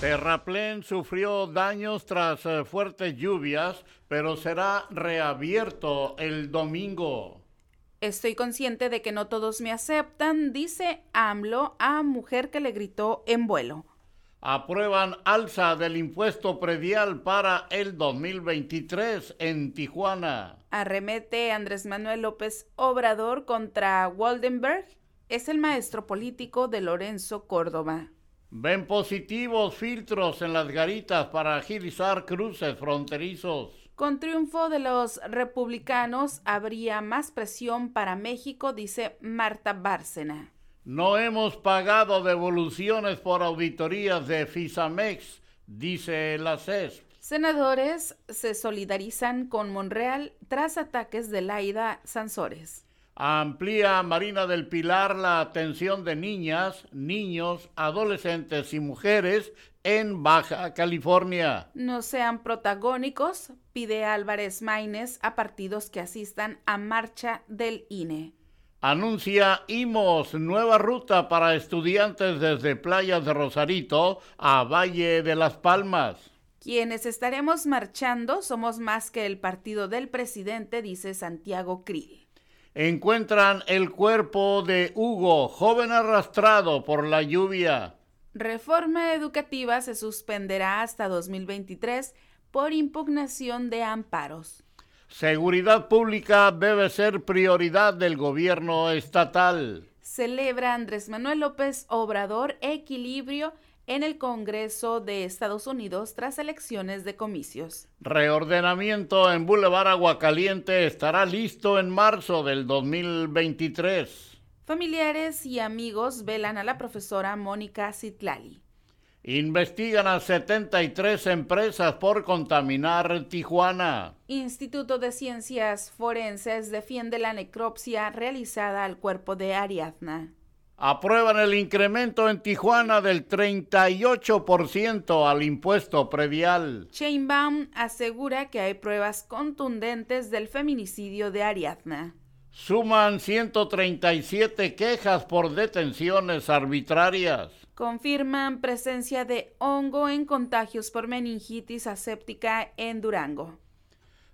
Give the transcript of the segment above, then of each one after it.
Terraplén sufrió daños tras eh, fuertes lluvias, pero será reabierto el domingo. Estoy consciente de que no todos me aceptan, dice AMLO a mujer que le gritó en vuelo. Aprueban alza del impuesto predial para el 2023 en Tijuana. Arremete Andrés Manuel López Obrador contra Waldenberg. Es el maestro político de Lorenzo Córdoba. Ven positivos filtros en las garitas para agilizar cruces fronterizos. Con triunfo de los republicanos habría más presión para México, dice Marta Bárcena. No hemos pagado devoluciones por auditorías de FISAMEX, dice la CESP. Senadores se solidarizan con Monreal tras ataques de Laida Sansores. Amplía Marina del Pilar la atención de niñas, niños, adolescentes y mujeres en Baja California. No sean protagónicos, pide Álvarez Maínez a partidos que asistan a marcha del INE. Anuncia IMOS nueva ruta para estudiantes desde playas de Rosarito a Valle de las Palmas. Quienes estaremos marchando somos más que el partido del presidente, dice Santiago Krill encuentran el cuerpo de Hugo, joven arrastrado por la lluvia. Reforma educativa se suspenderá hasta 2023 por impugnación de amparos. Seguridad pública debe ser prioridad del gobierno estatal. Celebra Andrés Manuel López Obrador equilibrio en el Congreso de Estados Unidos tras elecciones de comicios. Reordenamiento en Boulevard Aguacaliente estará listo en marzo del 2023. Familiares y amigos velan a la profesora Mónica Citlali. Investigan a 73 empresas por contaminar Tijuana. Instituto de Ciencias Forenses defiende la necropsia realizada al cuerpo de Ariadna aprueban el incremento en Tijuana del 38% al impuesto predial. Sheinbaum asegura que hay pruebas contundentes del feminicidio de Ariadna. Suman 137 quejas por detenciones arbitrarias. Confirman presencia de hongo en contagios por meningitis aséptica en Durango.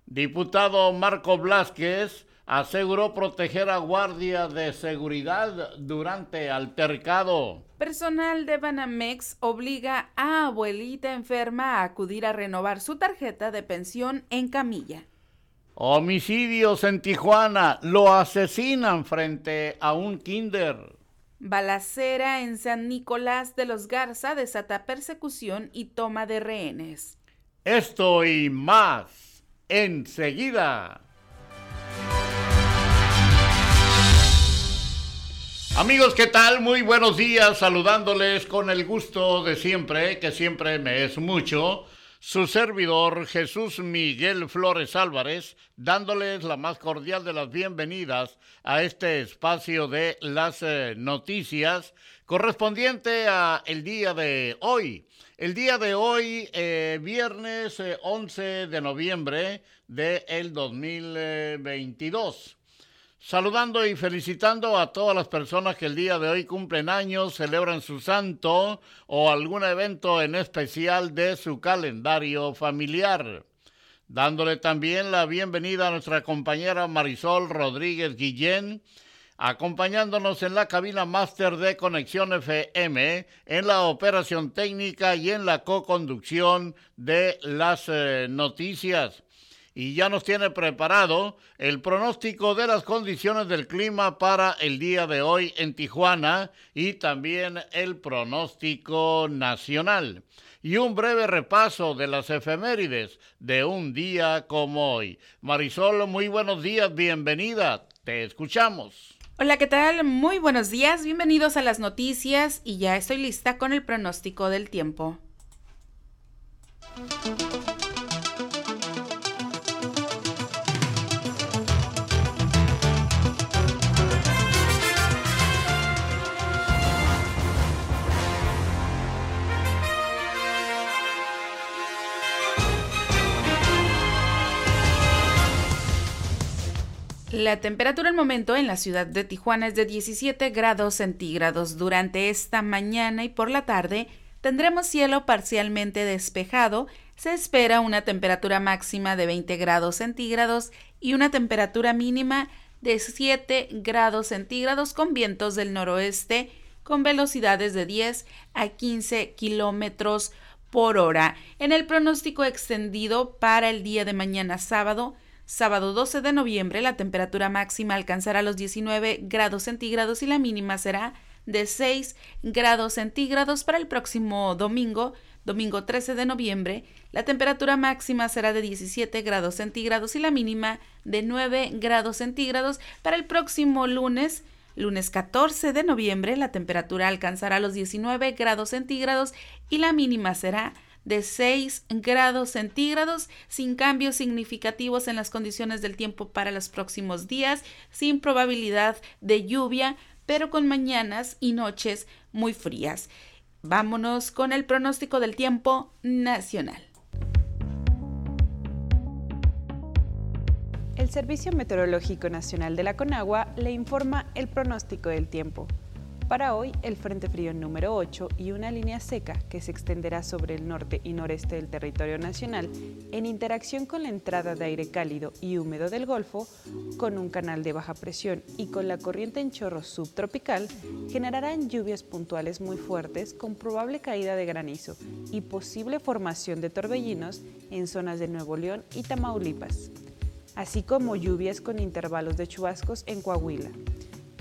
Diputado Marco Blasquez aseguró proteger a guardia de seguridad durante altercado. Personal de Banamex obliga a abuelita enferma a acudir a renovar su tarjeta de pensión en camilla. Homicidios en Tijuana. Lo asesinan frente a un kinder. Balacera en San Nicolás de los Garza desata persecución y toma de rehenes. Esto y más enseguida. Amigos, ¿qué tal? Muy buenos días, saludándoles con el gusto de siempre, que siempre me es mucho, su servidor Jesús Miguel Flores Álvarez, dándoles la más cordial de las bienvenidas a este espacio de las eh, noticias correspondiente a el día de hoy. El día de hoy, eh, viernes 11 eh, de noviembre del el 2022. Saludando y felicitando a todas las personas que el día de hoy cumplen años, celebran su santo o algún evento en especial de su calendario familiar. Dándole también la bienvenida a nuestra compañera Marisol Rodríguez Guillén, acompañándonos en la cabina máster de Conexión FM, en la operación técnica y en la co-conducción de las eh, noticias y ya nos tiene preparado el pronóstico de las condiciones del clima para el día de hoy en Tijuana y también el pronóstico nacional. Y un breve repaso de las efemérides de un día como hoy. Marisol, muy buenos días, bienvenida, te escuchamos. Hola, ¿qué tal? Muy buenos días, bienvenidos a las noticias y ya estoy lista con el pronóstico del tiempo. La temperatura al momento en la ciudad de Tijuana es de 17 grados centígrados. Durante esta mañana y por la tarde tendremos cielo parcialmente despejado. Se espera una temperatura máxima de 20 grados centígrados y una temperatura mínima de 7 grados centígrados con vientos del noroeste con velocidades de 10 a 15 kilómetros por hora. En el pronóstico extendido para el día de mañana sábado, Sábado 12 de noviembre la temperatura máxima alcanzará los 19 grados centígrados y la mínima será de 6 grados centígrados para el próximo domingo, domingo 13 de noviembre, la temperatura máxima será de 17 grados centígrados y la mínima de 9 grados centígrados. Para el próximo lunes, lunes 14 de noviembre, la temperatura alcanzará los 19 grados centígrados y la mínima será de 6 grados centígrados, sin cambios significativos en las condiciones del tiempo para los próximos días, sin probabilidad de lluvia, pero con mañanas y noches muy frías. Vámonos con el pronóstico del tiempo nacional. El Servicio Meteorológico Nacional de la Conagua le informa el pronóstico del tiempo. Para hoy, el Frente Frío número 8 y una línea seca que se extenderá sobre el norte y noreste del territorio nacional, en interacción con la entrada de aire cálido y húmedo del Golfo, con un canal de baja presión y con la corriente en chorro subtropical, generarán lluvias puntuales muy fuertes con probable caída de granizo y posible formación de torbellinos en zonas de Nuevo León y Tamaulipas, así como lluvias con intervalos de chubascos en Coahuila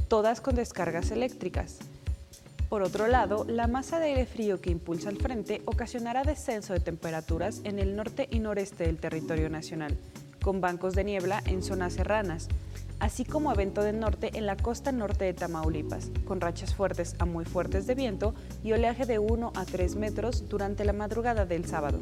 todas con descargas eléctricas. Por otro lado, la masa de aire frío que impulsa al frente ocasionará descenso de temperaturas en el norte y noreste del territorio nacional, con bancos de niebla en zonas serranas, así como evento del norte en la costa norte de Tamaulipas, con rachas fuertes a muy fuertes de viento y oleaje de 1 a 3 metros durante la madrugada del sábado.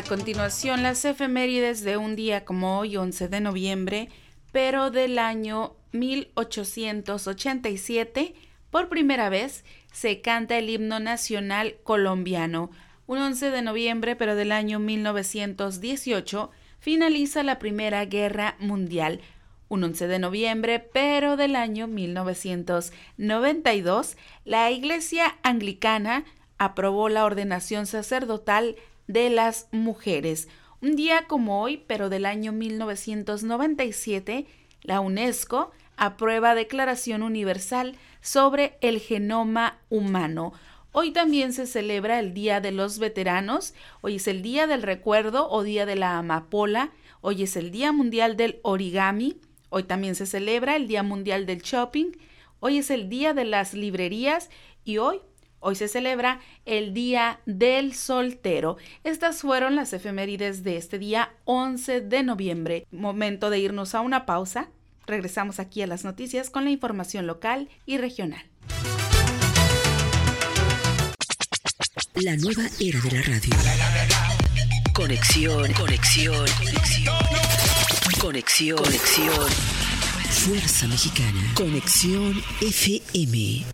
A continuación, las efemérides de un día como hoy, 11 de noviembre, pero del año 1887, por primera vez se canta el himno nacional colombiano. Un 11 de noviembre, pero del año 1918, finaliza la Primera Guerra Mundial. Un 11 de noviembre, pero del año 1992, la Iglesia Anglicana aprobó la ordenación sacerdotal de las mujeres. Un día como hoy, pero del año 1997, la UNESCO aprueba Declaración Universal sobre el Genoma Humano. Hoy también se celebra el Día de los Veteranos, hoy es el Día del Recuerdo o Día de la Amapola, hoy es el Día Mundial del Origami, hoy también se celebra el Día Mundial del Shopping, Hoy es el Día de las Librerías. Y hoy Hoy se celebra el Día del Soltero. Estas fueron las efemérides de este día 11 de noviembre. Momento de irnos a una pausa. Regresamos aquí a las noticias con la información local y regional. La nueva era de la radio. Conexión, conexión, conexión. Conexión, conexión. Fuerza Mexicana. Conexión FM.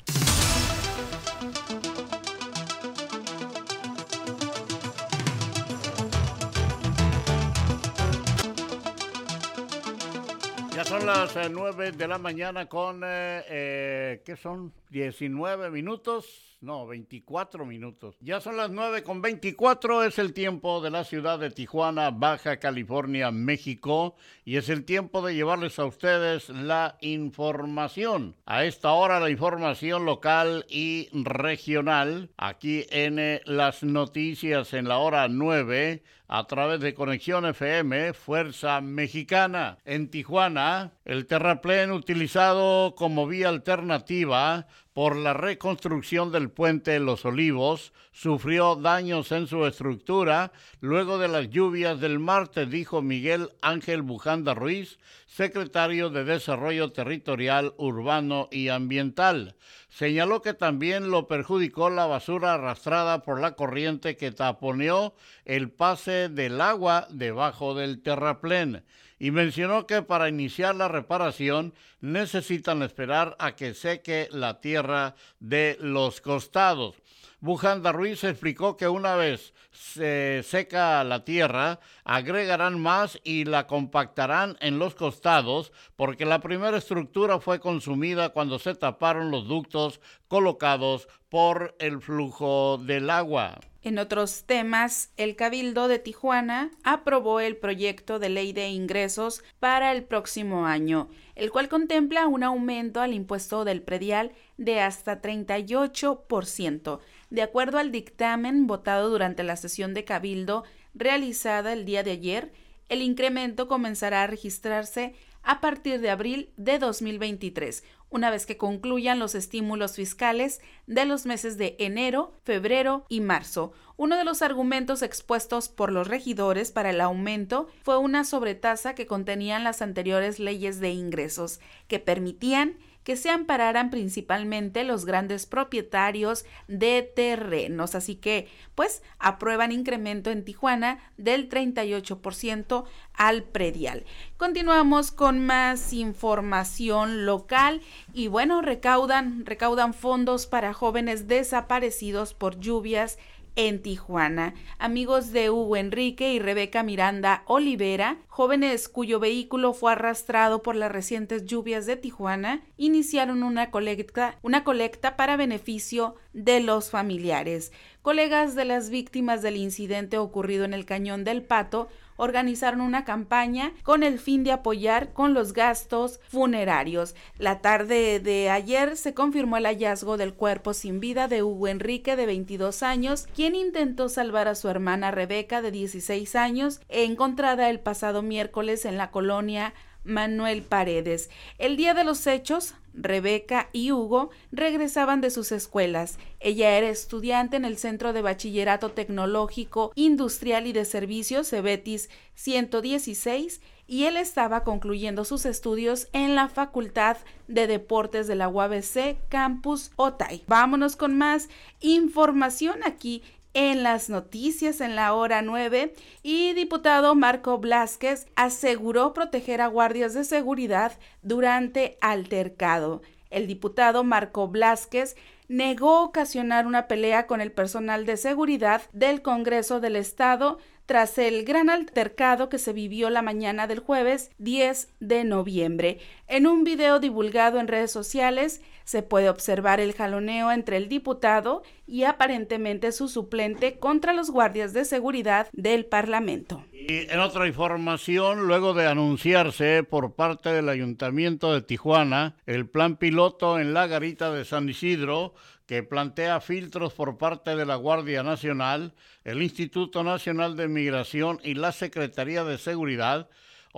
Ya son las eh, 9 de la mañana con, eh, eh, ¿qué son? 19 minutos, no, 24 minutos. Ya son las 9 con 24, es el tiempo de la ciudad de Tijuana, Baja California, México, y es el tiempo de llevarles a ustedes la información. A esta hora la información local y regional, aquí en eh, las noticias en la hora 9 a través de Conexión FM, Fuerza Mexicana. En Tijuana, el terraplén utilizado como vía alternativa por la reconstrucción del puente Los Olivos sufrió daños en su estructura luego de las lluvias del martes, dijo Miguel Ángel Bujanda Ruiz, secretario de Desarrollo Territorial, Urbano y Ambiental. Señaló que también lo perjudicó la basura arrastrada por la corriente que taponeó el pase del agua debajo del terraplén y mencionó que para iniciar la reparación necesitan esperar a que seque la tierra de los costados. Bujanda Ruiz explicó que una vez se seca la tierra, agregarán más y la compactarán en los costados porque la primera estructura fue consumida cuando se taparon los ductos colocados por el flujo del agua. En otros temas, el Cabildo de Tijuana aprobó el proyecto de ley de ingresos para el próximo año, el cual contempla un aumento al impuesto del predial de hasta 38%. De acuerdo al dictamen votado durante la sesión de Cabildo realizada el día de ayer, el incremento comenzará a registrarse a partir de abril de 2023, una vez que concluyan los estímulos fiscales de los meses de enero, febrero y marzo. Uno de los argumentos expuestos por los regidores para el aumento fue una sobretasa que contenían las anteriores leyes de ingresos, que permitían que se ampararan principalmente los grandes propietarios de terrenos. Así que, pues, aprueban incremento en Tijuana del 38% al predial. Continuamos con más información local y bueno, recaudan, recaudan fondos para jóvenes desaparecidos por lluvias en Tijuana. Amigos de Hugo Enrique y Rebeca Miranda Olivera, jóvenes cuyo vehículo fue arrastrado por las recientes lluvias de Tijuana, iniciaron una colecta, una colecta para beneficio de los familiares. Colegas de las víctimas del incidente ocurrido en el Cañón del Pato organizaron una campaña con el fin de apoyar con los gastos funerarios. La tarde de ayer se confirmó el hallazgo del cuerpo sin vida de Hugo Enrique de 22 años, quien intentó salvar a su hermana Rebeca de 16 años, encontrada el pasado miércoles en la colonia Manuel Paredes. El día de los hechos, Rebeca y Hugo regresaban de sus escuelas. Ella era estudiante en el Centro de Bachillerato Tecnológico, Industrial y de Servicios Cebetis 116 y él estaba concluyendo sus estudios en la Facultad de Deportes de la UABC Campus Otay. Vámonos con más información aquí en las noticias en la hora 9 y diputado Marco Blasquez aseguró proteger a guardias de seguridad durante altercado. El diputado Marco Blasquez negó ocasionar una pelea con el personal de seguridad del Congreso del Estado tras el gran altercado que se vivió la mañana del jueves 10 de noviembre. En un video divulgado en redes sociales se puede observar el jaloneo entre el diputado y aparentemente su suplente contra los guardias de seguridad del Parlamento. Y en otra información, luego de anunciarse por parte del Ayuntamiento de Tijuana el plan piloto en la garita de San Isidro, que plantea filtros por parte de la Guardia Nacional, el Instituto Nacional de Migración y la Secretaría de Seguridad,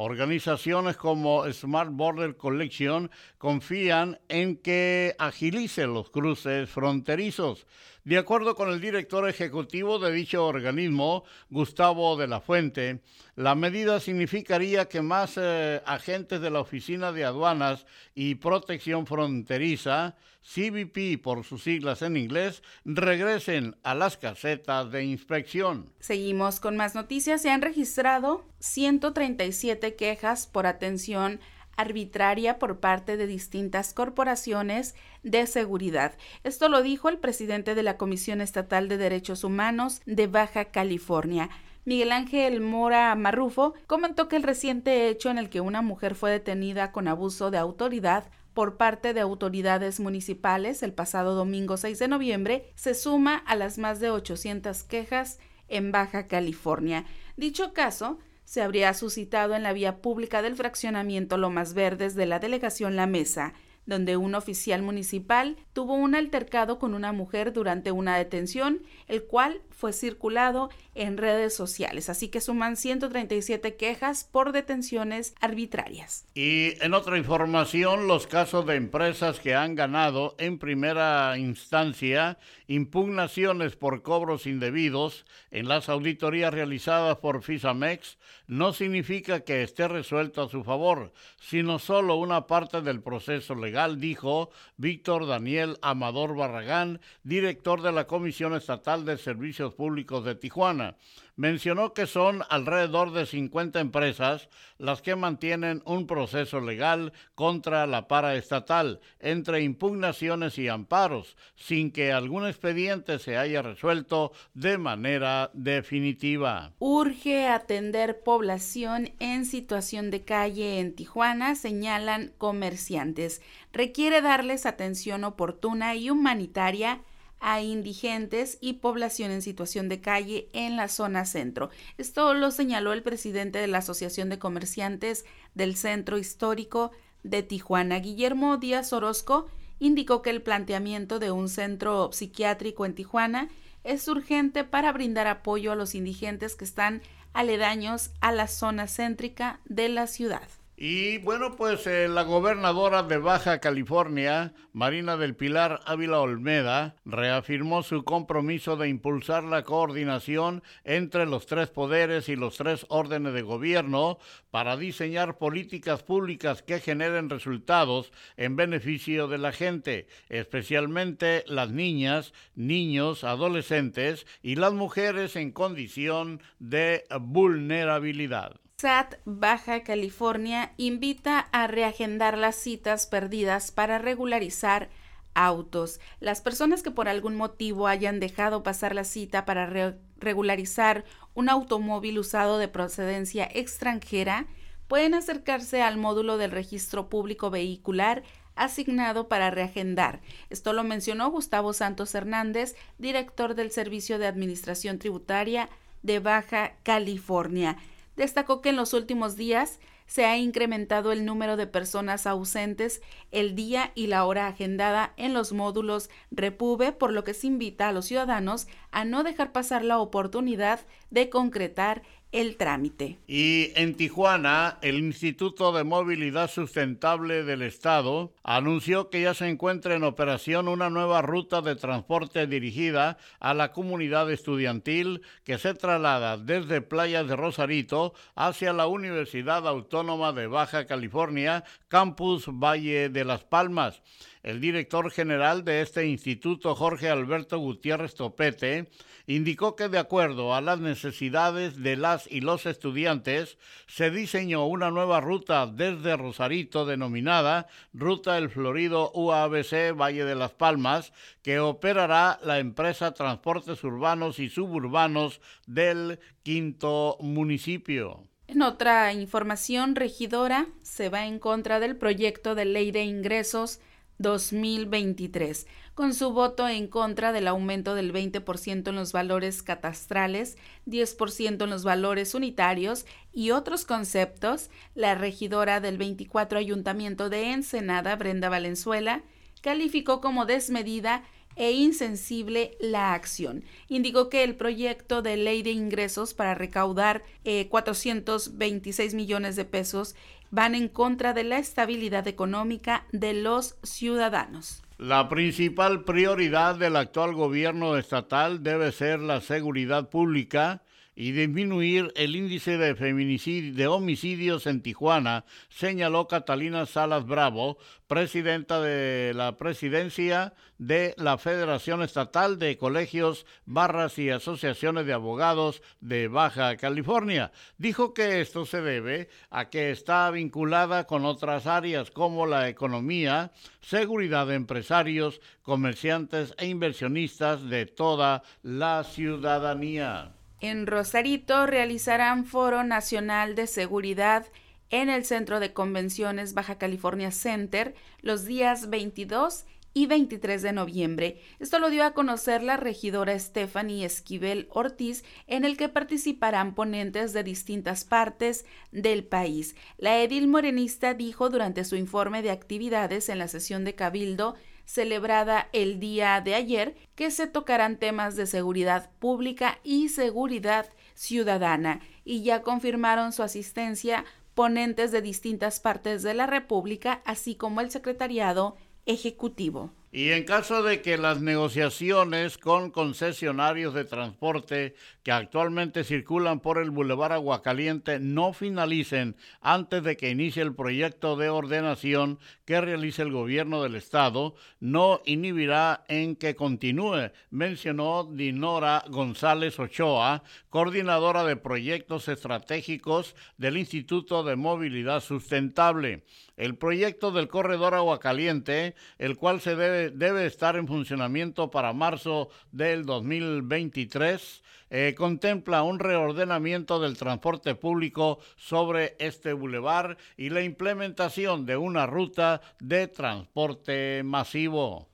Organizaciones como Smart Border Collection confían en que agilice los cruces fronterizos. De acuerdo con el director ejecutivo de dicho organismo, Gustavo de la Fuente, la medida significaría que más eh, agentes de la Oficina de Aduanas y Protección Fronteriza, CBP por sus siglas en inglés, regresen a las casetas de inspección. Seguimos con más noticias. Se han registrado 137 quejas por atención arbitraria por parte de distintas corporaciones de seguridad. Esto lo dijo el presidente de la Comisión Estatal de Derechos Humanos de Baja California. Miguel Ángel Mora Marrufo comentó que el reciente hecho en el que una mujer fue detenida con abuso de autoridad por parte de autoridades municipales el pasado domingo 6 de noviembre se suma a las más de 800 quejas en Baja California. Dicho caso se habría suscitado en la vía pública del fraccionamiento Lomas Verdes de la delegación La Mesa, donde un oficial municipal tuvo un altercado con una mujer durante una detención, el cual fue circulado en redes sociales. Así que suman 137 quejas por detenciones arbitrarias. Y en otra información, los casos de empresas que han ganado en primera instancia impugnaciones por cobros indebidos en las auditorías realizadas por FISAMEX no significa que esté resuelto a su favor, sino solo una parte del proceso legal, dijo Víctor Daniel Amador Barragán, director de la Comisión Estatal de Servicios Públicos de Tijuana mencionó que son alrededor de 50 empresas las que mantienen un proceso legal contra la paraestatal entre impugnaciones y amparos, sin que algún expediente se haya resuelto de manera definitiva. Urge atender población en situación de calle en Tijuana, señalan comerciantes. Requiere darles atención oportuna y humanitaria a indigentes y población en situación de calle en la zona centro. Esto lo señaló el presidente de la Asociación de Comerciantes del Centro Histórico de Tijuana, Guillermo Díaz Orozco, indicó que el planteamiento de un centro psiquiátrico en Tijuana es urgente para brindar apoyo a los indigentes que están aledaños a la zona céntrica de la ciudad. Y bueno, pues eh, la gobernadora de Baja California, Marina del Pilar Ávila Olmeda, reafirmó su compromiso de impulsar la coordinación entre los tres poderes y los tres órdenes de gobierno para diseñar políticas públicas que generen resultados en beneficio de la gente, especialmente las niñas, niños, adolescentes y las mujeres en condición de vulnerabilidad. SAT Baja California invita a reagendar las citas perdidas para regularizar autos. Las personas que por algún motivo hayan dejado pasar la cita para regularizar un automóvil usado de procedencia extranjera pueden acercarse al módulo del registro público vehicular asignado para reagendar. Esto lo mencionó Gustavo Santos Hernández, director del Servicio de Administración Tributaria de Baja California destacó que en los últimos días se ha incrementado el número de personas ausentes el día y la hora agendada en los módulos Repube, por lo que se invita a los ciudadanos a no dejar pasar la oportunidad de concretar el trámite. Y en Tijuana, el Instituto de Movilidad Sustentable del Estado anunció que ya se encuentra en operación una nueva ruta de transporte dirigida a la comunidad estudiantil que se traslada desde Playas de Rosarito hacia la Universidad Autónoma de Baja California, Campus Valle de las Palmas. El director general de este instituto, Jorge Alberto Gutiérrez Topete, indicó que de acuerdo a las necesidades de las y los estudiantes, se diseñó una nueva ruta desde Rosarito denominada Ruta El Florido UABC Valle de las Palmas, que operará la empresa Transportes Urbanos y Suburbanos del quinto municipio. En otra información, regidora se va en contra del proyecto de ley de ingresos 2023, con su voto en contra del aumento del 20% en los valores catastrales, 10% en los valores unitarios y otros conceptos, la regidora del 24 Ayuntamiento de Ensenada, Brenda Valenzuela, calificó como desmedida e insensible la acción. Indicó que el proyecto de ley de ingresos para recaudar 426 eh, millones de pesos van en contra de la estabilidad económica de los ciudadanos. La principal prioridad del actual gobierno estatal debe ser la seguridad pública y disminuir el índice de, de homicidios en Tijuana, señaló Catalina Salas Bravo, presidenta de la presidencia de la Federación Estatal de Colegios, Barras y Asociaciones de Abogados de Baja California. Dijo que esto se debe a que está vinculada con otras áreas como la economía, seguridad de empresarios, comerciantes e inversionistas de toda la ciudadanía. En Rosarito realizarán Foro Nacional de Seguridad en el Centro de Convenciones Baja California Center los días 22 y 23 de noviembre. Esto lo dio a conocer la regidora Stephanie Esquivel Ortiz, en el que participarán ponentes de distintas partes del país. La edil morenista dijo durante su informe de actividades en la sesión de Cabildo celebrada el día de ayer, que se tocarán temas de seguridad pública y seguridad ciudadana, y ya confirmaron su asistencia ponentes de distintas partes de la República, así como el secretariado ejecutivo. Y en caso de que las negociaciones con concesionarios de transporte que actualmente circulan por el Boulevard Aguacaliente no finalicen antes de que inicie el proyecto de ordenación que realice el gobierno del estado, no inhibirá en que continúe, mencionó Dinora González Ochoa, coordinadora de proyectos estratégicos del Instituto de Movilidad Sustentable. El proyecto del corredor Aguacaliente, el cual se debe estar en funcionamiento para marzo del 2023. Eh, contempla un reordenamiento del transporte público sobre este bulevar y la implementación de una ruta de transporte masivo.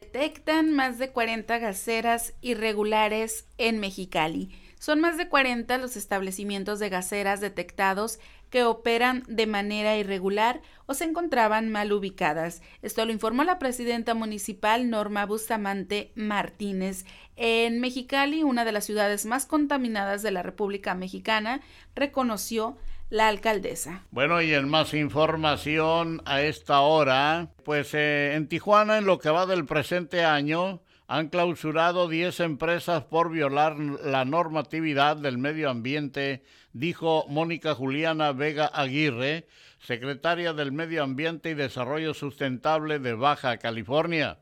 Detectan más de 40 gaseras irregulares en Mexicali. Son más de 40 los establecimientos de gaseras detectados que operan de manera irregular o se encontraban mal ubicadas. Esto lo informó la presidenta municipal Norma Bustamante Martínez. En Mexicali, una de las ciudades más contaminadas de la República Mexicana, reconoció la alcaldesa. Bueno, y en más información a esta hora, pues eh, en Tijuana, en lo que va del presente año, han clausurado 10 empresas por violar la normatividad del medio ambiente, dijo Mónica Juliana Vega Aguirre, secretaria del Medio Ambiente y Desarrollo Sustentable de Baja California.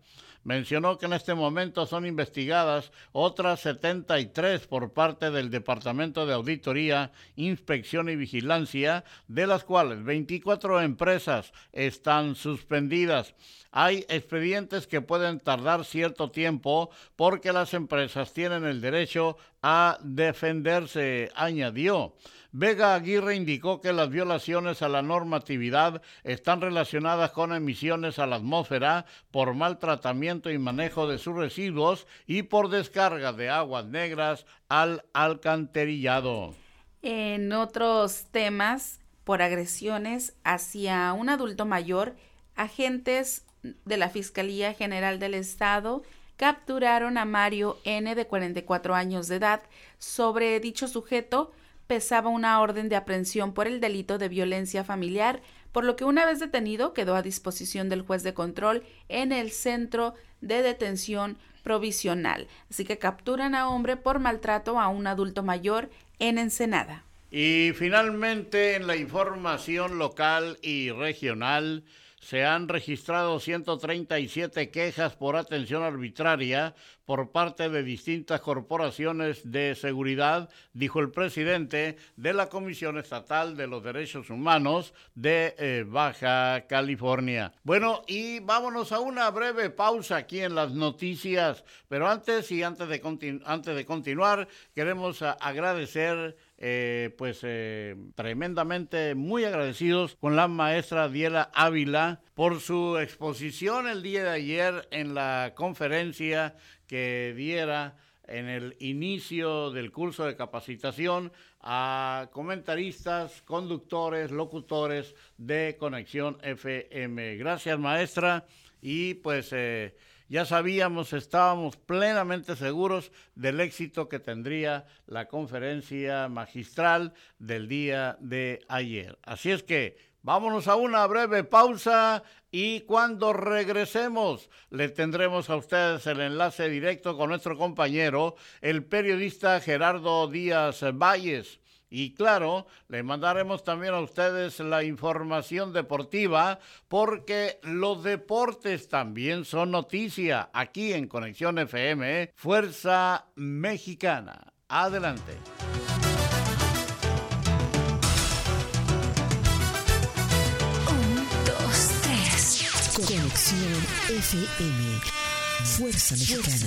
Mencionó que en este momento son investigadas otras 73 por parte del Departamento de Auditoría, Inspección y Vigilancia, de las cuales 24 empresas están suspendidas. Hay expedientes que pueden tardar cierto tiempo porque las empresas tienen el derecho a defenderse, añadió. Vega Aguirre indicó que las violaciones a la normatividad están relacionadas con emisiones a la atmósfera por mal tratamiento y manejo de sus residuos y por descarga de aguas negras al alcantarillado. En otros temas, por agresiones hacia un adulto mayor, agentes de la Fiscalía General del Estado capturaron a Mario N de 44 años de edad. Sobre dicho sujeto pesaba una orden de aprehensión por el delito de violencia familiar, por lo que una vez detenido quedó a disposición del juez de control en el centro de detención provisional. Así que capturan a hombre por maltrato a un adulto mayor en Ensenada. Y finalmente en la información local y regional, se han registrado 137 quejas por atención arbitraria por parte de distintas corporaciones de seguridad, dijo el presidente de la Comisión Estatal de los Derechos Humanos de eh, Baja California. Bueno, y vámonos a una breve pausa aquí en las noticias, pero antes y antes de, antes de continuar, queremos agradecer eh, pues eh, tremendamente muy agradecidos con la maestra Diela Ávila por su exposición el día de ayer en la conferencia que diera en el inicio del curso de capacitación a comentaristas, conductores, locutores de Conexión FM. Gracias maestra y pues eh, ya sabíamos, estábamos plenamente seguros del éxito que tendría la conferencia magistral del día de ayer. Así es que vámonos a una breve pausa y cuando regresemos le tendremos a ustedes el enlace directo con nuestro compañero, el periodista Gerardo Díaz Valles y claro, le mandaremos también a ustedes la información deportiva porque los deportes también son noticia aquí en Conexión FM, Fuerza Mexicana. Adelante. Un, dos, tres. Conexión FM, Fuerza Mexicana.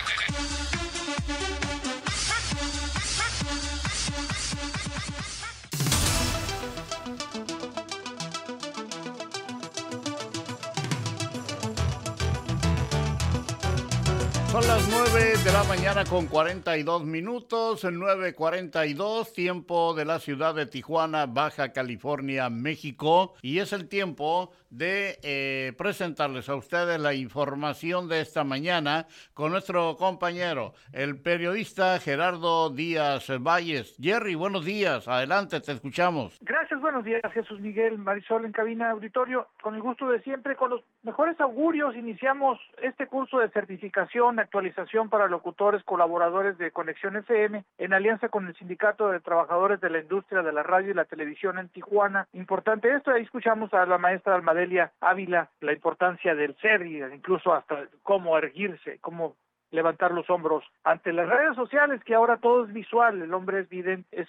Son las 9 de la mañana con 42 minutos, 9.42, tiempo de la ciudad de Tijuana, Baja California, México. Y es el tiempo de eh, presentarles a ustedes la información de esta mañana con nuestro compañero, el periodista Gerardo Díaz Valles. Jerry, buenos días, adelante, te escuchamos. Gracias, buenos días, Jesús Miguel, Marisol en cabina auditorio. Con el gusto de siempre, con los mejores augurios, iniciamos este curso de certificación, actualización para locutores, colaboradores de Conexión FM, en alianza con el Sindicato de Trabajadores de la Industria de la Radio y la Televisión en Tijuana. Importante esto, ahí escuchamos a la maestra Almadelia Ávila, la importancia del ser y incluso hasta cómo erguirse, cómo levantar los hombros ante las redes sociales que ahora todo es visual, el hombre es vidente, es.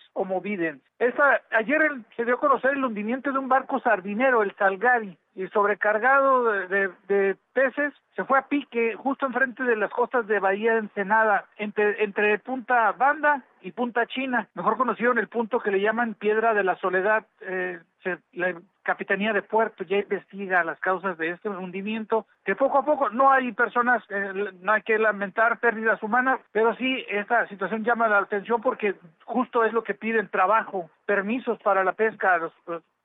Esta, ayer se dio a conocer el hundimiento de un barco sardinero, el Salgari, y sobrecargado de, de- peces, se fue a pique justo enfrente de las costas de Bahía de Ensenada, entre, entre Punta Banda y Punta China, mejor conocido en el punto que le llaman Piedra de la Soledad. Eh, se- la Capitanía de Puerto ya investiga las causas de este hundimiento, que poco a poco no hay personas, eh, no hay que lamentar pérdidas humanas, pero sí esta situación llama la atención porque justo es lo que piden trabajo, permisos para la pesca los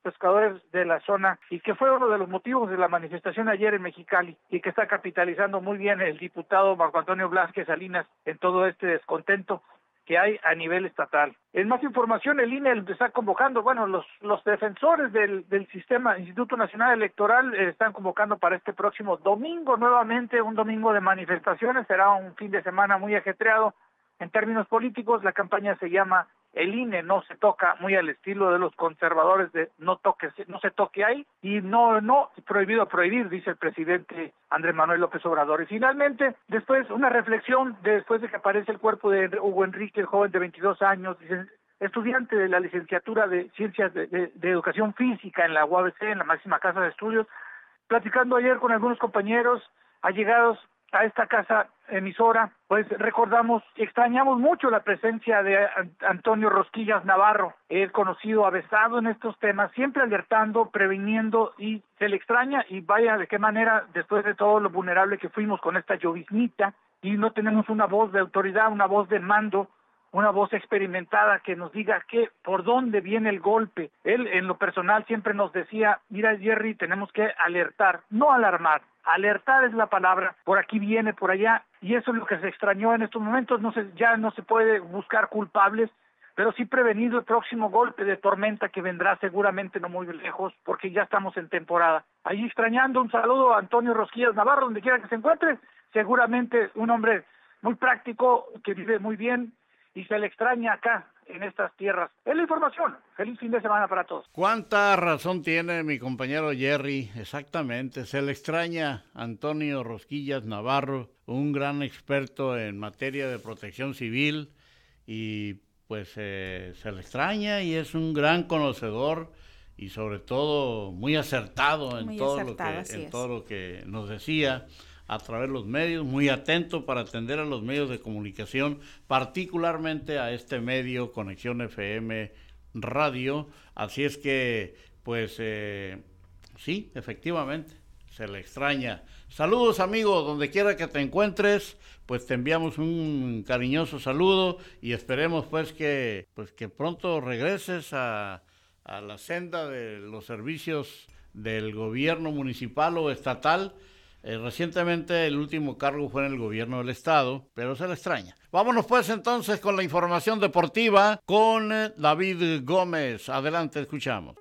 pescadores de la zona y que fue uno de los motivos de la manifestación ayer en Mexicali y que está capitalizando muy bien el diputado Marco Antonio Blasquez Salinas en todo este descontento que hay a nivel estatal. En más información, el INE está convocando, bueno, los, defensores del, del sistema Instituto Nacional Electoral eh, están convocando para este próximo domingo nuevamente, un domingo de manifestaciones, será un fin de semana muy ajetreado. En términos políticos, la campaña se llama El INE no se toca, muy al estilo de los conservadores de no toque, no se toque ahí, y no, no, prohibido prohibir, dice el presidente Andrés Manuel López Obrador. Y finalmente, después, una reflexión, después de que aparece el cuerpo de Hugo Enrique, el joven de 22 años, dice, estudiante de la licenciatura de Ciencias de, de- de Educación Física en la UABC, en la máxima casa de estudios, platicando ayer con algunos compañeros allegados a esta casa emisora, pues recordamos y extrañamos mucho la presencia de An- Antonio Rosquillas Navarro, el conocido avesado en estos temas, siempre alertando, previniendo y se le extraña y vaya de qué manera, después de todo lo vulnerable que fuimos con esta lloviznita y no tenemos una voz de autoridad, una voz de mando, una voz experimentada que nos diga qué, por dónde viene el golpe. Él, en lo personal, siempre nos decía, mira Jerry, tenemos que alertar, no alarmar. Alertar es la palabra, por aquí viene, por allá, y eso es lo que se extrañó en estos momentos, no se, ya no se puede buscar culpables, pero sí prevenir el próximo golpe de tormenta que vendrá seguramente no muy lejos, porque ya estamos en temporada. Ahí extrañando un saludo a Antonio Rosquillas Navarro, donde quiera que se encuentre, seguramente un hombre muy práctico, que vive muy bien, y se le extraña acá en estas tierras. Es la información. Feliz fin de semana para todos. ¿Cuánta razón tiene mi compañero Jerry? Exactamente, se le extraña Antonio Rosquillas Navarro, un gran experto en materia de protección civil y pues eh, se le extraña y es un gran conocedor y sobre todo muy acertado en, Muy todo, acertado, lo que, en todo lo que nos decía a través de los medios, muy atento para atender a los medios de comunicación, particularmente a este medio Conexión FM Radio. Así es que, pues, eh, sí, efectivamente, se le extraña. Saludos amigos, donde quiera que te encuentres, pues te enviamos un cariñoso saludo y esperemos pues que, pues que pronto regreses a, a la senda de los servicios del gobierno municipal o estatal. Eh, recientemente el último cargo fue en el gobierno del estado, pero se le extraña. Vámonos pues entonces con la información deportiva con eh, David Gómez. Adelante, escuchamos.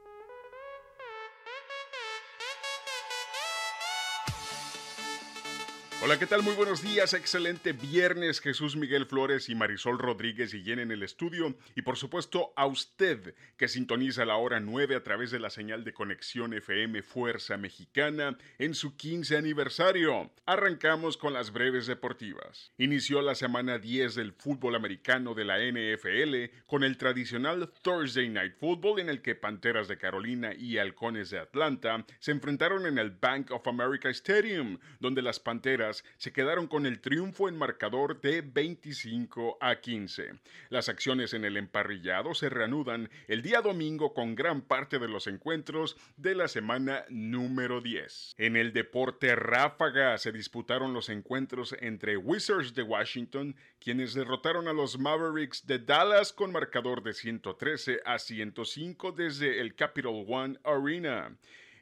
Hola, ¿qué tal? Muy buenos días. Excelente viernes. Jesús Miguel Flores y Marisol Rodríguez y en el estudio. Y por supuesto a usted que sintoniza la hora 9 a través de la señal de conexión FM Fuerza Mexicana en su 15 aniversario. Arrancamos con las breves deportivas. Inició la semana 10 del fútbol americano de la NFL con el tradicional Thursday Night Football en el que Panteras de Carolina y Halcones de Atlanta se enfrentaron en el Bank of America Stadium, donde las Panteras se quedaron con el triunfo en marcador de 25 a 15. Las acciones en el emparrillado se reanudan el día domingo con gran parte de los encuentros de la semana número 10. En el deporte ráfaga se disputaron los encuentros entre Wizards de Washington, quienes derrotaron a los Mavericks de Dallas con marcador de 113 a 105 desde el Capital One Arena.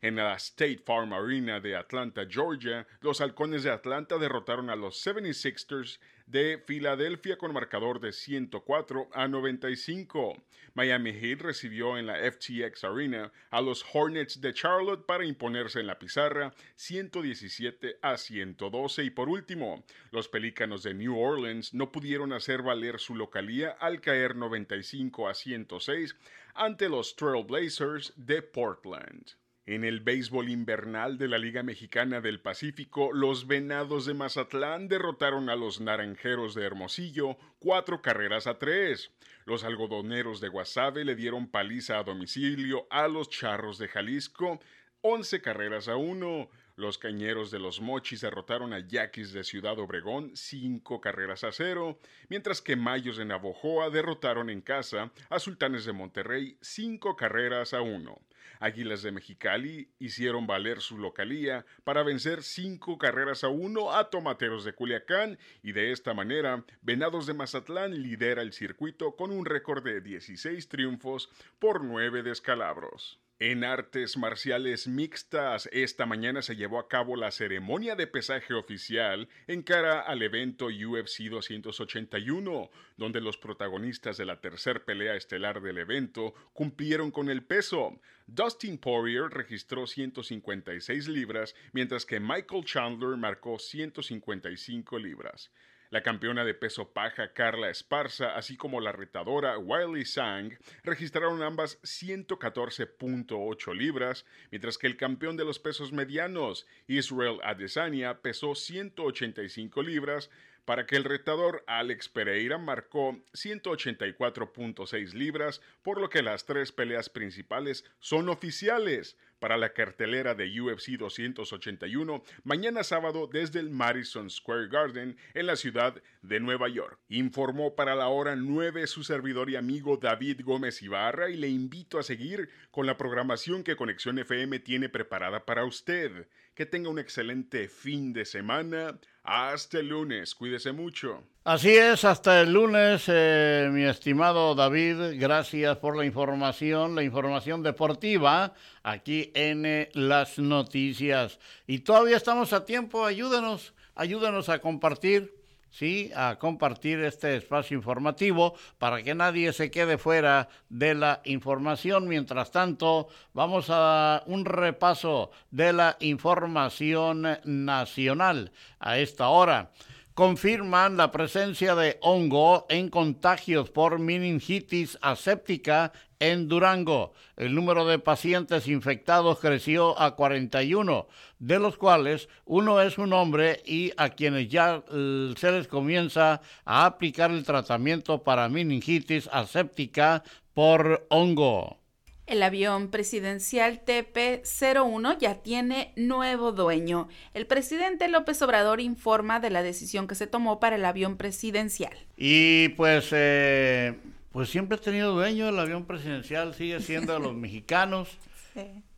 En la State Farm Arena de Atlanta, Georgia, los halcones de Atlanta derrotaron a los 76ers de Filadelfia con marcador de 104 a 95. Miami Heat recibió en la FTX Arena a los Hornets de Charlotte para imponerse en la pizarra 117 a 112 y por último, los Pelícanos de New Orleans no pudieron hacer valer su localía al caer 95 a 106 ante los Trailblazers de Portland. En el béisbol invernal de la Liga Mexicana del Pacífico, los Venados de Mazatlán derrotaron a los Naranjeros de Hermosillo cuatro carreras a tres. Los algodoneros de Guasave le dieron paliza a domicilio a los Charros de Jalisco once carreras a uno. Los Cañeros de los Mochis derrotaron a Yaquis de Ciudad Obregón cinco carreras a cero, mientras que Mayos de Navojoa derrotaron en casa a Sultanes de Monterrey cinco carreras a uno. Águilas de Mexicali hicieron valer su localía para vencer cinco carreras a uno a Tomateros de Culiacán y de esta manera Venados de Mazatlán lidera el circuito con un récord de 16 triunfos por nueve descalabros. En artes marciales mixtas, esta mañana se llevó a cabo la ceremonia de pesaje oficial en cara al evento UFC 281, donde los protagonistas de la tercer pelea estelar del evento cumplieron con el peso. Dustin Poirier registró 156 libras, mientras que Michael Chandler marcó 155 libras. La campeona de peso paja Carla Esparza, así como la retadora Wiley Sang, registraron ambas 114.8 libras, mientras que el campeón de los pesos medianos, Israel Adesanya, pesó 185 libras, para que el retador Alex Pereira marcó 184.6 libras, por lo que las tres peleas principales son oficiales para la cartelera de UFC 281 mañana sábado desde el Madison Square Garden en la ciudad de Nueva York. Informó para la hora 9 su servidor y amigo David Gómez Ibarra y le invito a seguir con la programación que Conexión FM tiene preparada para usted. Que tenga un excelente fin de semana. Hasta el lunes. Cuídese mucho. Así es, hasta el lunes, eh, mi estimado David. Gracias por la información, la información deportiva aquí en eh, las noticias. Y todavía estamos a tiempo. Ayúdanos, ayúdanos a compartir ¿sí? a compartir este espacio informativo para que nadie se quede fuera de la información. Mientras tanto, vamos a un repaso de la información nacional a esta hora confirman la presencia de hongo en contagios por meningitis aséptica en Durango. El número de pacientes infectados creció a 41, de los cuales uno es un hombre y a quienes ya eh, se les comienza a aplicar el tratamiento para meningitis aséptica por hongo. El avión presidencial TP-01 ya tiene nuevo dueño. El presidente López Obrador informa de la decisión que se tomó para el avión presidencial. Y pues, eh, pues siempre ha tenido dueño, el avión presidencial sigue siendo de los mexicanos.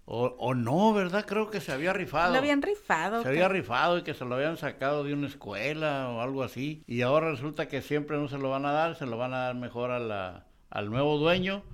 O, o, no, ¿verdad? Creo que se había rifado. Lo habían rifado. Se había rifado y que se lo habían sacado de una escuela o algo así. Y ahora resulta que siempre no se lo van a dar, se lo van a dar mejor a la, al nuevo dueño.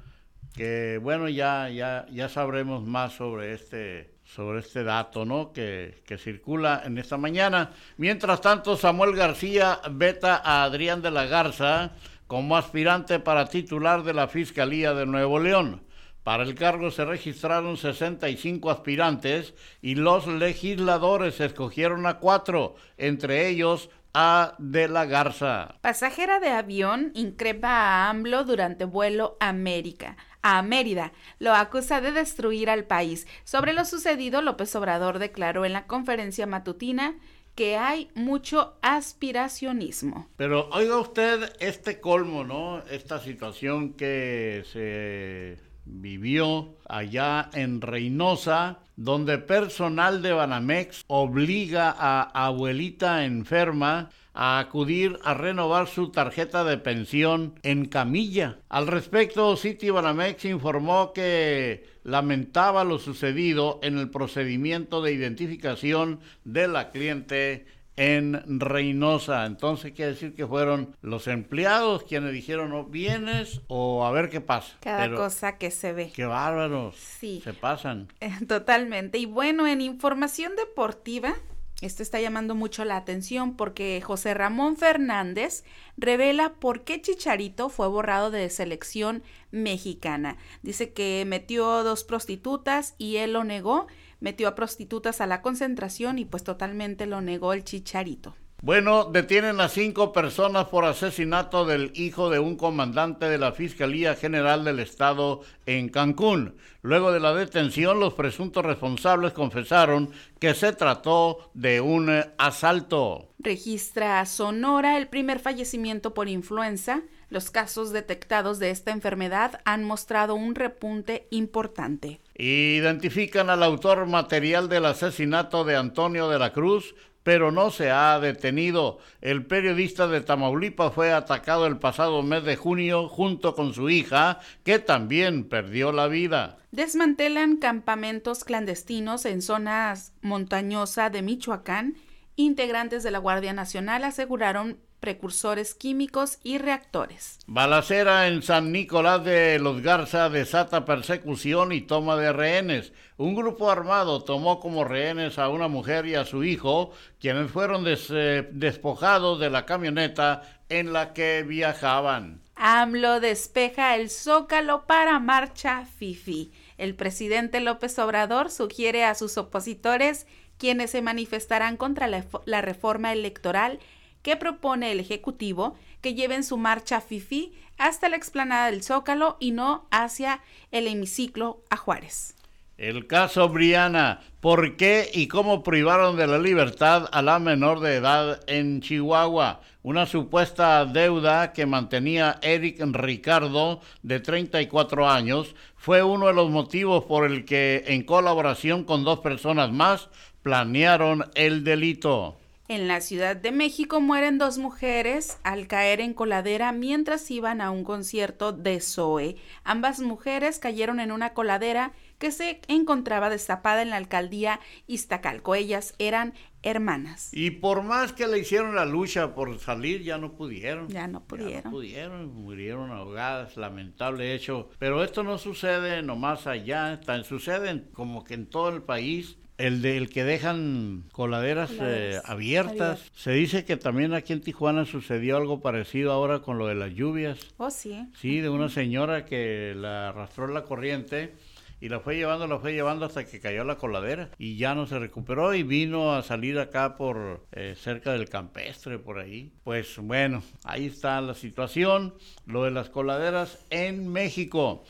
Que bueno, ya, ya, ya sabremos más sobre este, sobre este dato, ¿no? Que, que circula en esta mañana. Mientras tanto, Samuel García veta a Adrián de la Garza como aspirante para titular de la Fiscalía de Nuevo León. Para el cargo se registraron 65 aspirantes y los legisladores escogieron a cuatro, entre ellos a De la Garza. Pasajera de avión increpa a AMLO durante vuelo América. A Mérida lo acusa de destruir al país. Sobre lo sucedido, López Obrador declaró en la conferencia matutina que hay mucho aspiracionismo. Pero oiga usted este colmo, ¿no? Esta situación que se vivió allá en Reynosa, donde personal de Banamex obliga a abuelita enferma a acudir a renovar su tarjeta de pensión en camilla. Al respecto, City Banamex informó que lamentaba lo sucedido en el procedimiento de identificación de la cliente en Reynosa. Entonces quiere decir que fueron los empleados quienes dijeron, no vienes o a ver qué pasa. Cada cosa que se ve. Qué bárbaros. Sí. Se pasan. Totalmente. Y bueno, en información deportiva, esto está llamando mucho la atención porque José Ramón Fernández revela por qué Chicharito fue borrado de selección mexicana. Dice que metió dos prostitutas y él lo negó metió a prostitutas a la concentración y pues totalmente lo negó el chicharito. Bueno, detienen a cinco personas por asesinato del hijo de un comandante de la Fiscalía General del Estado en Cancún. Luego de la detención, los presuntos responsables confesaron que se trató de un asalto. Registra Sonora el primer fallecimiento por influenza. Los casos detectados de esta enfermedad han mostrado un repunte importante. Identifican al autor material del asesinato de Antonio de la Cruz, pero no se ha detenido. El periodista de Tamaulipas fue atacado el pasado mes de junio junto con su hija, que también perdió la vida. Desmantelan campamentos clandestinos en zonas montañosas de Michoacán. Integrantes de la Guardia Nacional aseguraron precursores químicos y reactores. Balacera en San Nicolás de los Garza desata persecución y toma de rehenes. Un grupo armado tomó como rehenes a una mujer y a su hijo, quienes fueron eh, despojados de la camioneta en la que viajaban. AMLO despeja el zócalo para marcha FIFI. El presidente López Obrador sugiere a sus opositores, quienes se manifestarán contra la reforma electoral, que propone el Ejecutivo que lleven su marcha FIFI hasta la explanada del Zócalo y no hacia el hemiciclo a Juárez. El caso Briana, ¿por qué y cómo privaron de la libertad a la menor de edad en Chihuahua? Una supuesta deuda que mantenía Eric Ricardo, de 34 años, fue uno de los motivos por el que, en colaboración con dos personas más, planearon el delito. En la Ciudad de México mueren dos mujeres al caer en coladera mientras iban a un concierto de Zoe. Ambas mujeres cayeron en una coladera que se encontraba destapada en la alcaldía Iztacalco. Ellas eran hermanas. Y por más que le hicieron la lucha por salir, ya no pudieron. Ya no pudieron. Ya no pudieron, murieron ahogadas, lamentable hecho. Pero esto no sucede nomás allá, sucede como que en todo el país el del que dejan coladeras eh, abiertas. Se dice que también aquí en Tijuana sucedió algo parecido ahora con lo de las lluvias. Oh, sí. Sí, de una señora que la arrastró la corriente y la fue llevando, la fue llevando hasta que cayó la coladera y ya no se recuperó y vino a salir acá por eh, cerca del campestre, por ahí. Pues bueno, ahí está la situación, lo de las coladeras en México.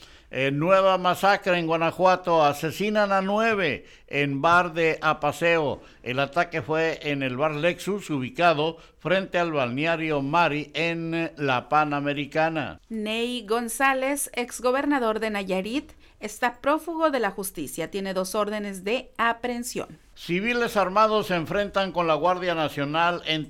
Nueva masacre en Guanajuato, asesinan a nueve en bar de Apaseo. El ataque fue en el bar Lexus, ubicado frente al balneario Mari en la Panamericana. Ney González, exgobernador de Nayarit, está prófugo de la justicia. Tiene dos órdenes de aprehensión. Civiles armados se enfrentan con la Guardia Nacional en,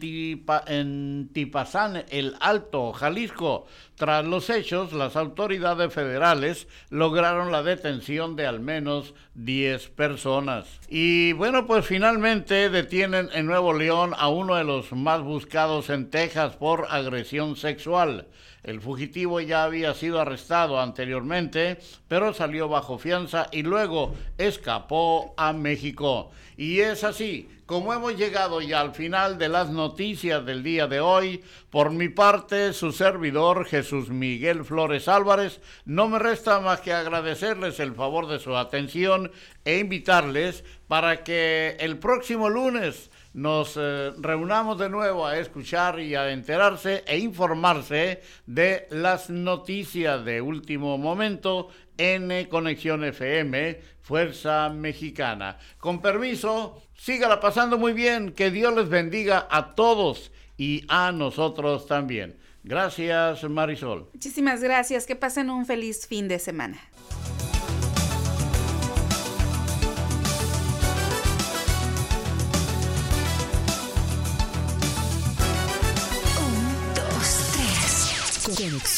en Tipazán, el Alto, Jalisco. Tras los hechos, las autoridades federales lograron la detención de al menos 10 personas. Y bueno, pues finalmente detienen en Nuevo León a uno de los más buscados en Texas por agresión sexual. El fugitivo ya había sido arrestado anteriormente, pero salió bajo fianza y luego escapó a México. Y es así como hemos llegado ya al final de las noticias del día de hoy. Por mi parte, su servidor Jesús Miguel Flores Álvarez, no me resta más que agradecerles el favor de su atención e invitarles para que el próximo lunes nos eh, reunamos de nuevo a escuchar y a enterarse e informarse de las noticias de último momento en Conexión FM, Fuerza Mexicana. Con permiso, sígala pasando muy bien, que Dios les bendiga a todos y a nosotros también. Gracias, Marisol. Muchísimas gracias, que pasen un feliz fin de semana.